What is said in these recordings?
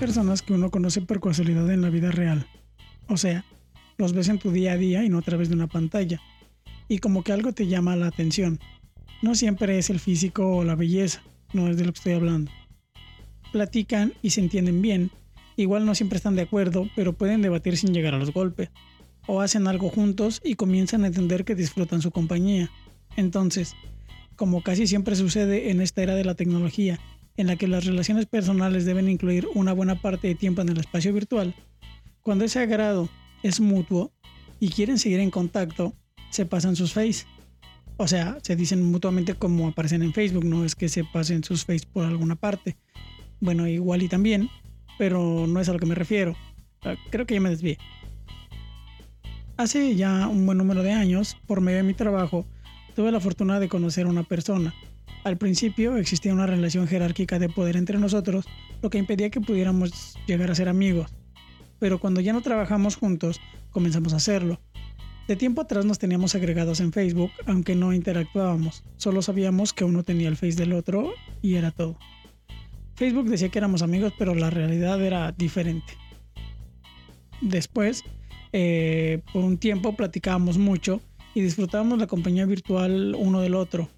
Personas que uno conoce por casualidad en la vida real. O sea, los ves en tu día a día y no a través de una pantalla. Y como que algo te llama la atención. No siempre es el físico o la belleza, no es de lo que estoy hablando. Platican y se entienden bien. Igual no siempre están de acuerdo, pero pueden debatir sin llegar a los golpes. O hacen algo juntos y comienzan a entender que disfrutan su compañía. Entonces, como casi siempre sucede en esta era de la tecnología, en la que las relaciones personales deben incluir una buena parte de tiempo en el espacio virtual, cuando ese agrado es mutuo y quieren seguir en contacto, se pasan sus face. O sea, se dicen mutuamente como aparecen en Facebook, no es que se pasen sus face por alguna parte. Bueno, igual y también, pero no es a lo que me refiero. Ah, creo que ya me desvié. Hace ya un buen número de años, por medio de mi trabajo, tuve la fortuna de conocer a una persona. Al principio existía una relación jerárquica de poder entre nosotros, lo que impedía que pudiéramos llegar a ser amigos. Pero cuando ya no trabajamos juntos, comenzamos a hacerlo. De tiempo atrás nos teníamos agregados en Facebook, aunque no interactuábamos, solo sabíamos que uno tenía el face del otro y era todo. Facebook decía que éramos amigos, pero la realidad era diferente. Después, eh, por un tiempo platicábamos mucho y disfrutábamos la compañía virtual uno del otro.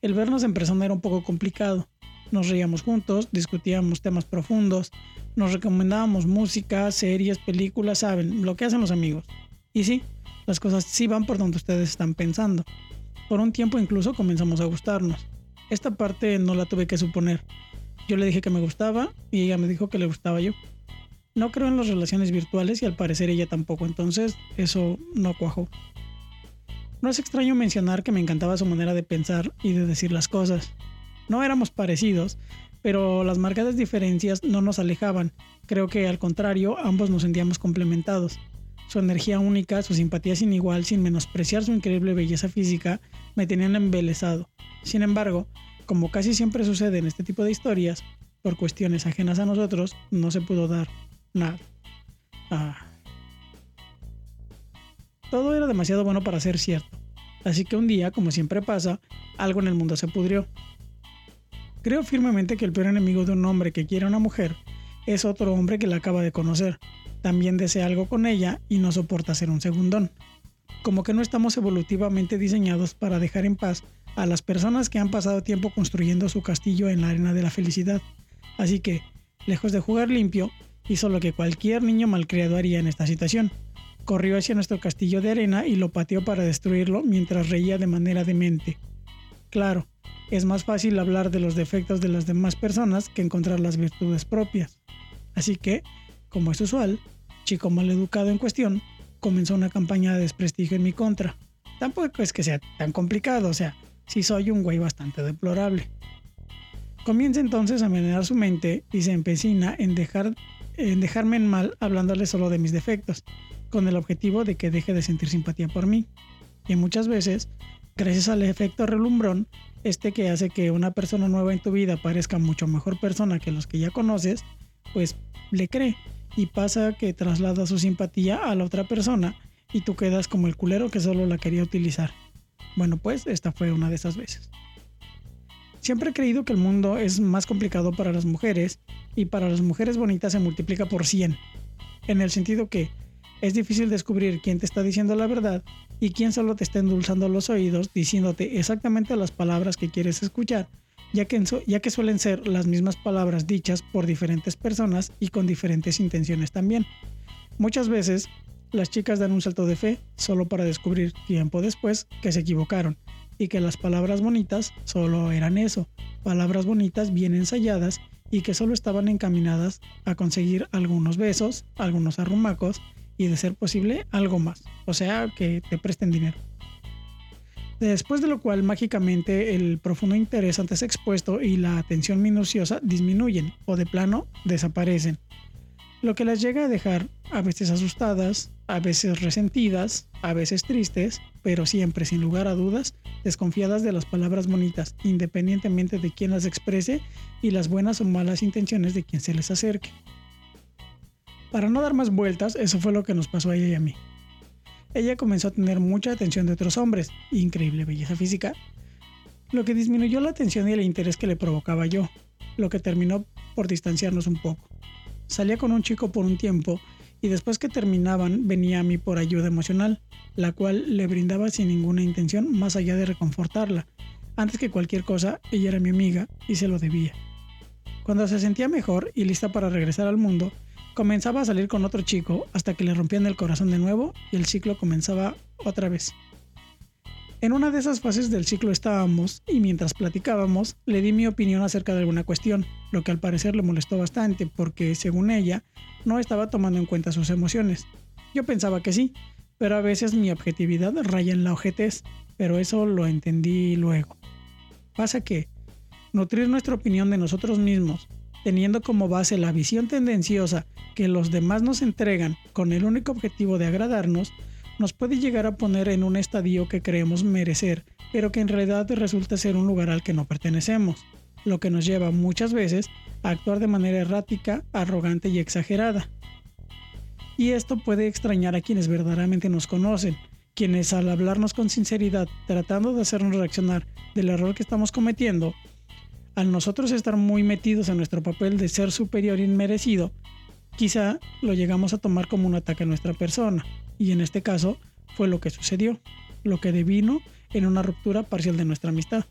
El vernos en persona era un poco complicado. Nos reíamos juntos, discutíamos temas profundos, nos recomendábamos música, series, películas, saben, lo que hacen los amigos. Y sí, las cosas sí van por donde ustedes están pensando. Por un tiempo incluso comenzamos a gustarnos. Esta parte no la tuve que suponer. Yo le dije que me gustaba y ella me dijo que le gustaba yo. No creo en las relaciones virtuales y al parecer ella tampoco, entonces eso no cuajó. No es extraño mencionar que me encantaba su manera de pensar y de decir las cosas. No éramos parecidos, pero las marcadas diferencias no nos alejaban. Creo que al contrario, ambos nos sentíamos complementados. Su energía única, su simpatía sin igual, sin menospreciar su increíble belleza física, me tenían embelesado. Sin embargo, como casi siempre sucede en este tipo de historias, por cuestiones ajenas a nosotros, no se pudo dar nada. Ah. Todo era demasiado bueno para ser cierto. Así que un día, como siempre pasa, algo en el mundo se pudrió. Creo firmemente que el peor enemigo de un hombre que quiere a una mujer es otro hombre que la acaba de conocer, también desea algo con ella y no soporta ser un segundón. Como que no estamos evolutivamente diseñados para dejar en paz a las personas que han pasado tiempo construyendo su castillo en la arena de la felicidad. Así que, lejos de jugar limpio, hizo lo que cualquier niño malcriado haría en esta situación. Corrió hacia nuestro castillo de arena y lo pateó para destruirlo mientras reía de manera demente. Claro, es más fácil hablar de los defectos de las demás personas que encontrar las virtudes propias. Así que, como es usual, chico educado en cuestión comenzó una campaña de desprestigio en mi contra. Tampoco es que sea tan complicado, o sea, sí soy un güey bastante deplorable. Comienza entonces a menear su mente y se empecina en, dejar, en dejarme en mal hablándole solo de mis defectos, con el objetivo de que deje de sentir simpatía por mí. Y muchas veces, gracias al efecto relumbrón, este que hace que una persona nueva en tu vida parezca mucho mejor persona que los que ya conoces, pues le cree y pasa que traslada su simpatía a la otra persona y tú quedas como el culero que solo la quería utilizar. Bueno, pues esta fue una de esas veces. Siempre he creído que el mundo es más complicado para las mujeres y para las mujeres bonitas se multiplica por 100, en el sentido que es difícil descubrir quién te está diciendo la verdad y quién solo te está endulzando los oídos diciéndote exactamente las palabras que quieres escuchar ya que, suelen ser las mismas palabras dichas por diferentes personas y con diferentes intenciones también. Muchas veces las chicas dan un salto de fe solo para descubrir tiempo después que se equivocaron y que las palabras bonitas solo eran eso, palabras bonitas bien ensayadas y que solo estaban encaminadas a conseguir algunos besos, algunos arrumacos y de ser posible algo más, o sea, que te presten dinero. Después de lo cual mágicamente el profundo interés antes expuesto y la atención minuciosa disminuyen o de plano desaparecen. lo que las llega a dejar a veces asustadas, a veces resentidas, a veces tristes, pero siempre sin lugar a dudas desconfiadas de las palabras bonitas, independientemente de quién las exprese y las buenas o malas intenciones de quien se les acerque. Para no dar más vueltas, eso fue lo que nos pasó a ella y a mí. Ella comenzó a tener mucha atención de otros hombres, increíble belleza física, lo que disminuyó la atención y el interés que le provocaba yo, lo que terminó por distanciarnos un poco. Salía con un chico por un tiempo y después que terminaban venía a mí por ayuda emocional, la cual le brindaba sin ninguna intención más allá de reconfortarla. Antes que cualquier cosa, ella era mi amiga y se lo debía. Cuando se sentía mejor y lista para regresar al mundo, comenzaba a salir con otro chico hasta que le rompían el corazón de nuevo y el ciclo comenzaba otra vez. En una de esas fases del ciclo estábamos y mientras platicábamos le di mi opinión acerca de alguna cuestión, lo que al parecer le molestó bastante porque, según ella, no estaba tomando en cuenta sus emociones. Yo pensaba que sí, pero a veces mi objetividad raya en la ojetez, pero eso lo entendí luego. Pasa que nutrir nuestra opinión de nosotros mismos, teniendo como base la visión tendenciosa que los demás nos entregan con el único objetivo de agradarnos, nos puede llegar a poner en un estadio que creemos merecer, pero que en realidad resulta ser un lugar al que no pertenecemos, lo que nos lleva muchas veces a actuar de manera errática, arrogante y exagerada. Y esto puede extrañar a quienes verdaderamente nos conocen, quienes al hablarnos con sinceridad, tratando de hacernos reaccionar del error que estamos cometiendo, al nosotros estar muy metidos en nuestro papel de ser superior inmerecido, quizá lo llegamos a tomar como un ataque a nuestra persona, y en este caso fue lo que sucedió, lo que devino en una ruptura parcial de nuestra amistad.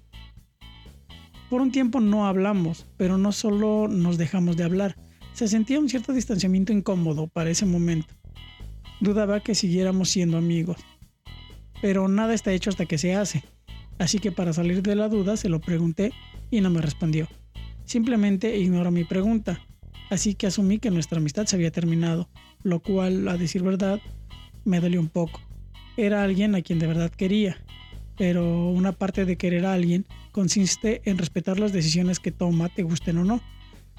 Por un tiempo no hablamos, pero no solo nos dejamos de hablar, se sentía un cierto distanciamiento incómodo para ese momento. Dudaba que siguiéramos siendo amigos. Pero nada está hecho hasta que se hace. Así que para salir de la duda se lo pregunté y no me respondió. Simplemente ignoró mi pregunta. Así que asumí que nuestra amistad se había terminado, lo cual, a decir verdad, me dolió un poco. Era alguien a quien de verdad quería, pero una parte de querer a alguien consiste en respetar las decisiones que toma, te gusten o no,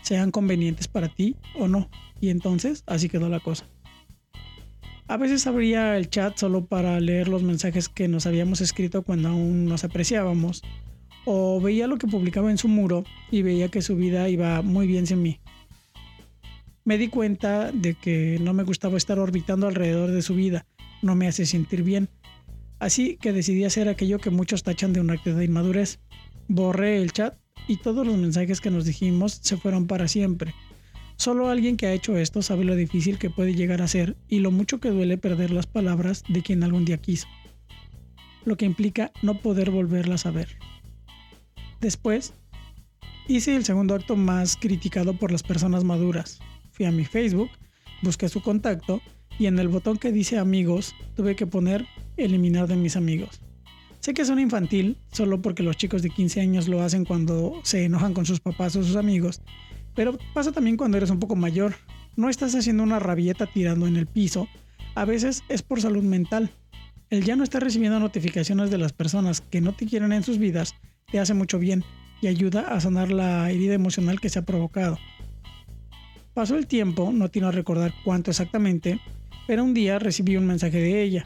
sean convenientes para ti o no, y entonces así quedó la cosa. A veces abría el chat solo para leer los mensajes que nos habíamos escrito cuando aún nos apreciábamos, o veía lo que publicaba en su muro y veía que su vida iba muy bien sin mí me di cuenta de que no me gustaba estar orbitando alrededor de su vida, no me hace sentir bien. Así que decidí hacer aquello que muchos tachan de un acto de inmadurez. Borré el chat y todos los mensajes que nos dijimos se fueron para siempre. Solo alguien que ha hecho esto sabe lo difícil que puede llegar a ser y lo mucho que duele perder las palabras de quien algún día quiso. Lo que implica no poder volverlas a ver. Después, hice el segundo acto más criticado por las personas maduras, a mi Facebook, busqué su contacto y en el botón que dice amigos tuve que poner eliminar de mis amigos. Sé que suena infantil, solo porque los chicos de 15 años lo hacen cuando se enojan con sus papás o sus amigos, pero pasa también cuando eres un poco mayor. No estás haciendo una rabieta tirando en el piso, a veces es por salud mental. El ya no estar recibiendo notificaciones de las personas que no te quieren en sus vidas te hace mucho bien y ayuda a sanar la herida emocional que se ha provocado. Pasó el tiempo, no tiene a recordar cuánto exactamente, pero un día recibí un mensaje de ella.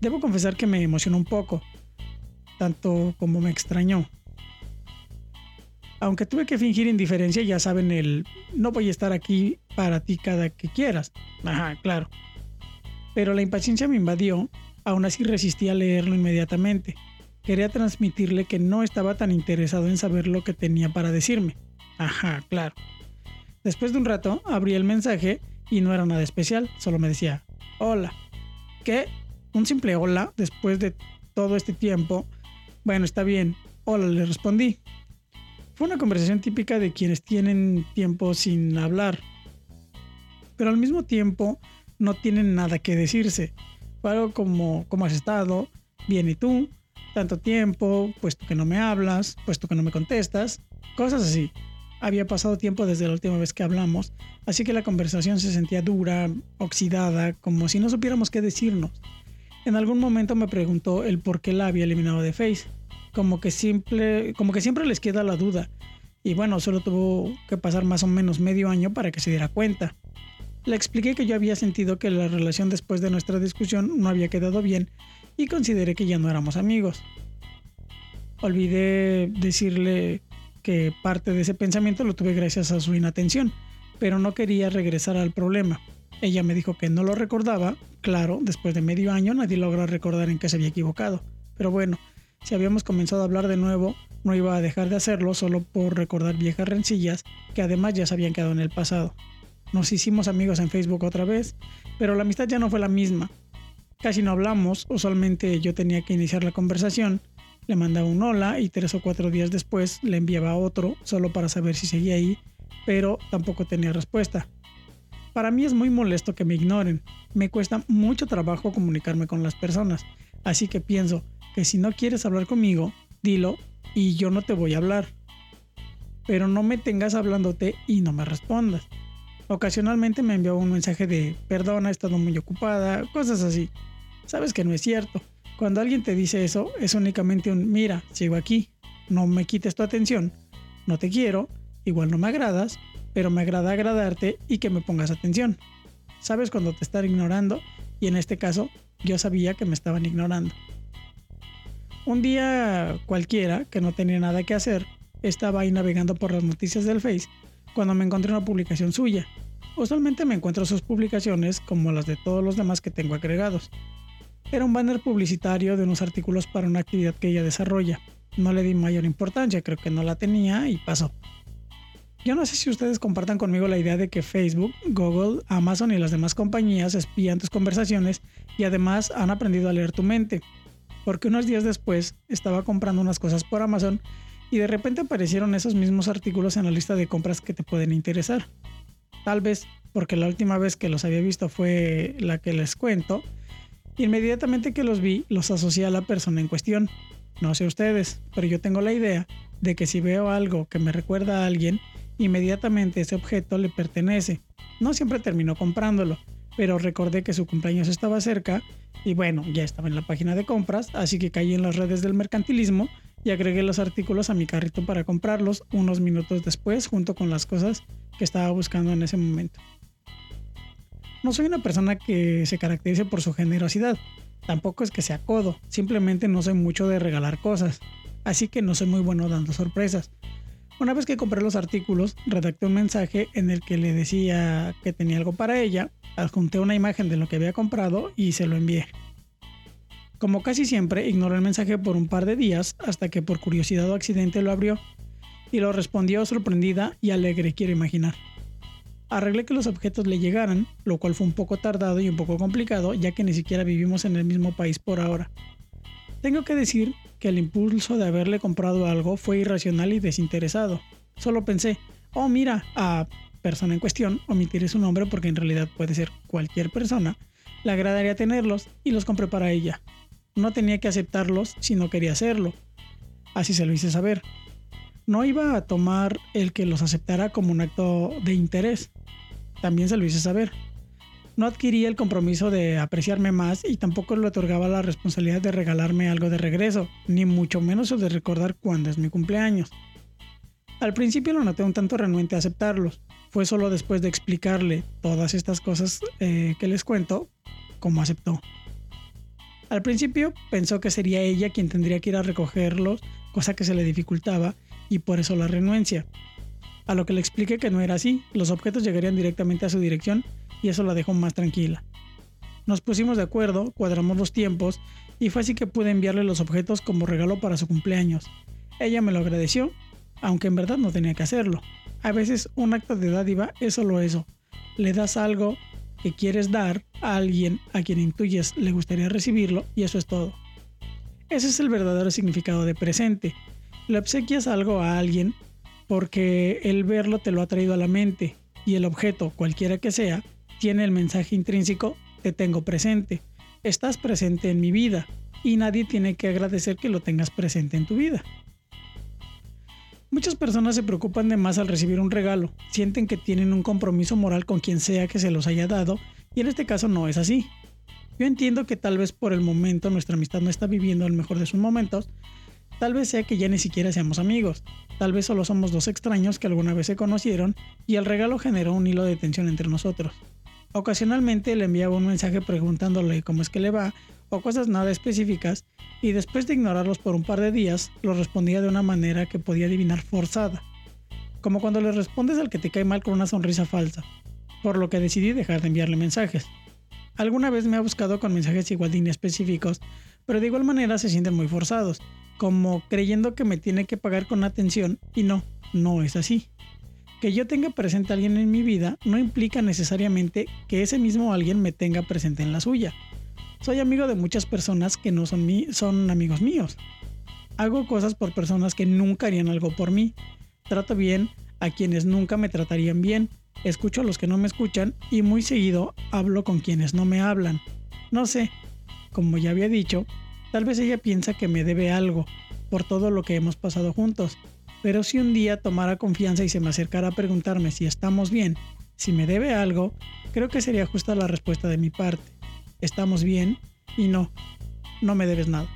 Debo confesar que me emocionó un poco, tanto como me extrañó. Aunque tuve que fingir indiferencia, ya saben el no voy a estar aquí para ti cada que quieras. Ajá, claro. Pero la impaciencia me invadió, aún así resistí a leerlo inmediatamente. Quería transmitirle que no estaba tan interesado en saber lo que tenía para decirme. Ajá, claro. Después de un rato abrí el mensaje y no era nada especial, solo me decía, hola. ¿Qué? Un simple hola después de todo este tiempo. Bueno, está bien. Hola, le respondí. Fue una conversación típica de quienes tienen tiempo sin hablar. Pero al mismo tiempo no tienen nada que decirse. Algo como, ¿cómo has estado? Bien, ¿y tú? Tanto tiempo, puesto que no me hablas, puesto que no me contestas. Cosas así. Había pasado tiempo desde la última vez que hablamos, así que la conversación se sentía dura, oxidada, como si no supiéramos qué decirnos. En algún momento me preguntó el por qué la había eliminado de Face, como que, simple, como que siempre les queda la duda. Y bueno, solo tuvo que pasar más o menos medio año para que se diera cuenta. Le expliqué que yo había sentido que la relación después de nuestra discusión no había quedado bien y consideré que ya no éramos amigos. Olvidé decirle que parte de ese pensamiento lo tuve gracias a su inatención, pero no quería regresar al problema. Ella me dijo que no lo recordaba, claro, después de medio año nadie logra recordar en qué se había equivocado, pero bueno, si habíamos comenzado a hablar de nuevo, no iba a dejar de hacerlo solo por recordar viejas rencillas que además ya se habían quedado en el pasado. Nos hicimos amigos en Facebook otra vez, pero la amistad ya no fue la misma. Casi no hablamos, usualmente yo tenía que iniciar la conversación, le mandaba un hola y tres o cuatro días después le enviaba otro solo para saber si seguía ahí, pero tampoco tenía respuesta. Para mí es muy molesto que me ignoren. Me cuesta mucho trabajo comunicarme con las personas. Así que pienso que si no quieres hablar conmigo, dilo y yo no te voy a hablar. Pero no me tengas hablándote y no me respondas. Ocasionalmente me envió un mensaje de perdona, he estado muy ocupada, cosas así. Sabes que no es cierto. Cuando alguien te dice eso, es únicamente un mira, sigo aquí, no me quites tu atención, no te quiero, igual no me agradas, pero me agrada agradarte y que me pongas atención. Sabes cuando te están ignorando y en este caso yo sabía que me estaban ignorando. Un día cualquiera, que no tenía nada que hacer, estaba ahí navegando por las noticias del Face cuando me encontré una publicación suya. Usualmente me encuentro sus publicaciones como las de todos los demás que tengo agregados. Era un banner publicitario de unos artículos para una actividad que ella desarrolla. No le di mayor importancia, creo que no la tenía y pasó. Yo no sé si ustedes compartan conmigo la idea de que Facebook, Google, Amazon y las demás compañías espían tus conversaciones y además han aprendido a leer tu mente. Porque unos días después estaba comprando unas cosas por Amazon y de repente aparecieron esos mismos artículos en la lista de compras que te pueden interesar. Tal vez porque la última vez que los había visto fue la que les cuento. Inmediatamente que los vi, los asocié a la persona en cuestión. No sé ustedes, pero yo tengo la idea de que si veo algo que me recuerda a alguien, Inmediatamente ese objeto le pertenece. No siempre terminó comprándolo, pero recordé que su cumpleaños estaba cerca y bueno, ya estaba en la página de compras, así que caí en las redes del mercantilismo y agregué los artículos a mi carrito para comprarlos unos minutos después junto con las cosas que estaba buscando en ese momento. No soy una persona que se caracterice por su generosidad, tampoco es que sea codo, simplemente no soy mucho de regalar cosas, así que no soy muy bueno dando sorpresas, una vez que compré los artículos, redacté un mensaje en el que le decía que tenía algo para ella, adjunté una imagen de lo que había comprado y se lo envié. Como casi siempre, ignoró el mensaje por un par de días hasta que por curiosidad o accidente lo abrió y lo respondió sorprendida y alegre, quiero imaginar. Arreglé que los objetos le llegaran, lo cual fue un poco tardado y un poco complicado, ya que ni siquiera vivimos en el mismo país por ahora. Tengo que decir que el impulso de haberle comprado algo fue irracional y desinteresado. Solo pensé, oh mira, a persona en cuestión, omitiré su nombre porque en realidad puede ser cualquier persona, le agradaría tenerlos y los compré para ella. No tenía que aceptarlos si no quería hacerlo. Así se lo hice saber. No iba a tomar el que los aceptara como un acto de interés. También se lo hice saber no adquiría el compromiso de apreciarme más y tampoco le otorgaba la responsabilidad de regalarme algo de regreso, ni mucho menos el de recordar cuándo es mi cumpleaños. Al principio lo noté un tanto renuente a aceptarlos. Fue solo después de explicarle todas estas cosas eh, que les cuento, como aceptó. Al principio pensó que sería ella quien tendría que ir a recogerlos, cosa que se le dificultaba, y por eso la renuencia. A lo que le expliqué que no era así, los objetos llegarían directamente a su dirección y eso la dejó más tranquila. Nos pusimos de acuerdo, cuadramos los tiempos y fue así que pude enviarle los objetos como regalo para su cumpleaños. Ella me lo agradeció, aunque en verdad no tenía que hacerlo. A veces un acto de dádiva es solo eso. Le das algo que quieres dar a alguien a quien intuyes le gustaría recibirlo y eso es todo. Ese es el verdadero significado de presente. Le obsequias algo a alguien porque el verlo te lo ha traído a la mente y el objeto, cualquiera que sea, tiene el mensaje intrínseco, te tengo presente, estás presente en mi vida y nadie tiene que agradecer que lo tengas presente en tu vida. Muchas personas se preocupan de más al recibir un regalo, sienten que tienen un compromiso moral con quien sea que se los haya dado y en este caso no es así. Yo entiendo que tal vez por el momento nuestra amistad no está viviendo el mejor de sus momentos, tal vez sea que ya ni siquiera seamos amigos, tal vez solo somos dos extraños que alguna vez se conocieron y el regalo generó un hilo de tensión entre nosotros. Ocasionalmente le enviaba un mensaje preguntándole cómo es que le va o cosas nada específicas y después de ignorarlos por un par de días, lo respondía de una manera que podía adivinar forzada, como cuando le respondes al que te cae mal con una sonrisa falsa, por lo que decidí dejar de enviarle mensajes. Alguna vez me ha buscado con mensajes igual de inespecíficos, pero de igual manera se sienten muy forzados, como creyendo que me tiene que pagar con atención y no, no es así. Que yo tenga presente a alguien en mi vida no implica necesariamente que ese mismo alguien me tenga presente en la suya. Soy amigo de muchas personas que no son, son amigos míos. Hago cosas por personas que nunca harían algo por mí. Trato bien a quienes nunca me tratarían bien. Escucho a los que no me escuchan y muy seguido hablo con quienes no me hablan. No sé, como ya había dicho, tal vez ella piensa que me debe algo por todo lo que hemos pasado juntos. Pero si un día tomara confianza y se me acercara a preguntarme si estamos bien, si me debe algo, creo que sería justa la respuesta de mi parte estamos bien y no, no me debes nada.